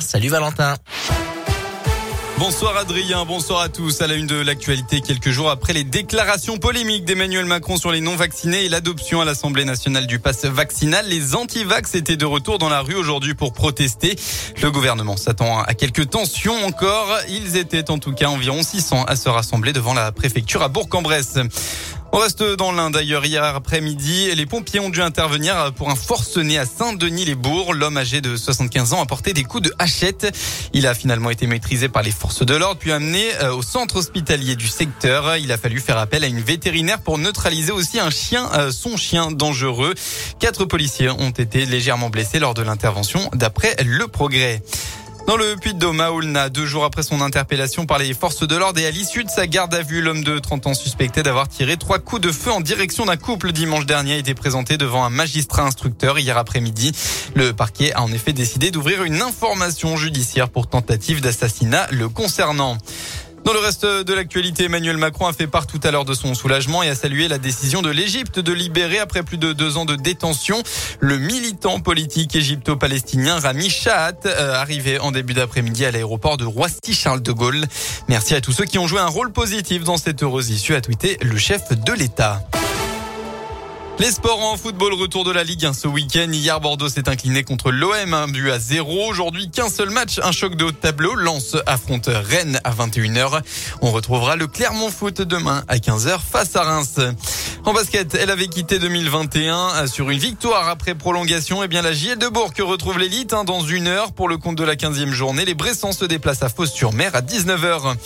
Salut Valentin. Bonsoir Adrien, bonsoir à tous. À la une de l'actualité, quelques jours après les déclarations polémiques d'Emmanuel Macron sur les non-vaccinés et l'adoption à l'Assemblée nationale du pass vaccinal, les anti-vax étaient de retour dans la rue aujourd'hui pour protester. Le gouvernement s'attend à quelques tensions encore. Ils étaient en tout cas environ 600 à se rassembler devant la préfecture à Bourg-en-Bresse. On reste dans l'Inde d'ailleurs. Hier après-midi, les pompiers ont dû intervenir pour un forcené à Saint-Denis-les-Bourgs. L'homme âgé de 75 ans a porté des coups de hachette. Il a finalement été maîtrisé par les forces de l'ordre puis amené euh, au centre hospitalier du secteur. Il a fallu faire appel à une vétérinaire pour neutraliser aussi un chien, euh, son chien dangereux. Quatre policiers ont été légèrement blessés lors de l'intervention d'après le progrès. Dans le Puy-de-Dôme, à deux jours après son interpellation par les forces de l'ordre et à l'issue de sa garde à vue, l'homme de 30 ans suspecté d'avoir tiré trois coups de feu en direction d'un couple dimanche dernier a été présenté devant un magistrat instructeur hier après-midi. Le parquet a en effet décidé d'ouvrir une information judiciaire pour tentative d'assassinat le concernant. Dans le reste de l'actualité, Emmanuel Macron a fait part tout à l'heure de son soulagement et a salué la décision de l'Égypte de libérer après plus de deux ans de détention le militant politique égypto-palestinien Rami Shahat, euh, arrivé en début d'après-midi à l'aéroport de Roissy-Charles de Gaulle. Merci à tous ceux qui ont joué un rôle positif dans cette heureuse issue, a tweeté le chef de l'État. Les sports en football, retour de la Ligue 1 ce week-end. Hier, Bordeaux s'est incliné contre l'OM, un but à zéro. Aujourd'hui, qu'un seul match, un choc de haut tableau. Lance affronte Rennes à 21h. On retrouvera le Clermont Foot demain à 15h face à Reims. En basket, elle avait quitté 2021 sur une victoire après prolongation. Et eh bien, la JL de Bourg retrouve l'élite hein, dans une heure pour le compte de la 15e journée. Les Bressans se déplacent à Fos-sur-Mer à 19h.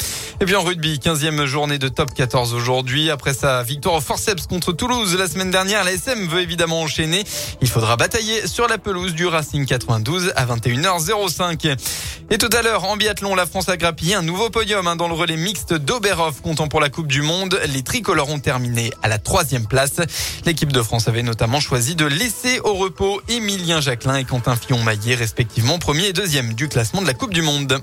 Et puis en rugby, 15e journée de top 14 aujourd'hui. Après sa victoire au forceps contre Toulouse la semaine dernière, la SM veut évidemment enchaîner. Il faudra batailler sur la pelouse du Racing 92 à 21h05. Et tout à l'heure, en biathlon, la France a grappillé un nouveau podium hein, dans le relais mixte d'Oberhof, comptant pour la Coupe du Monde. Les tricolores ont terminé à la troisième place. L'équipe de France avait notamment choisi de laisser au repos Émilien Jacquelin et Quentin Fillon-Maillet, respectivement premier et deuxième du classement de la Coupe du Monde.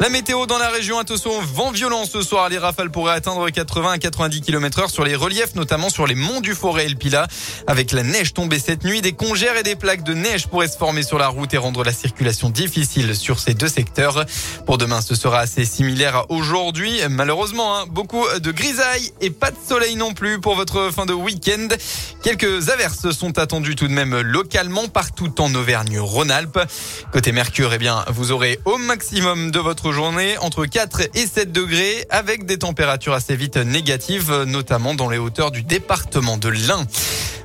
La météo dans la région, attention, vent violent ce soir. Les rafales pourraient atteindre 80 à 90 km heure sur les reliefs, notamment sur les monts du Forêt et le Pila. Avec la neige tombée cette nuit, des congères et des plaques de neige pourraient se former sur la route et rendre la circulation difficile sur ces deux secteurs. Pour demain, ce sera assez similaire à aujourd'hui. Malheureusement, hein, beaucoup de grisailles et pas de soleil non plus pour votre fin de week-end. Quelques averses sont attendues tout de même localement partout en Auvergne-Rhône-Alpes. Côté Mercure, eh bien, vous aurez au maximum de votre journée entre 4 et 7 degrés avec des températures assez vite négatives, notamment dans les hauteurs du département de l'Ain.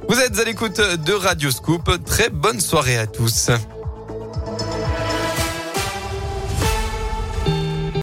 Vous êtes à l'écoute de Radio Scoop. Très bonne soirée à tous.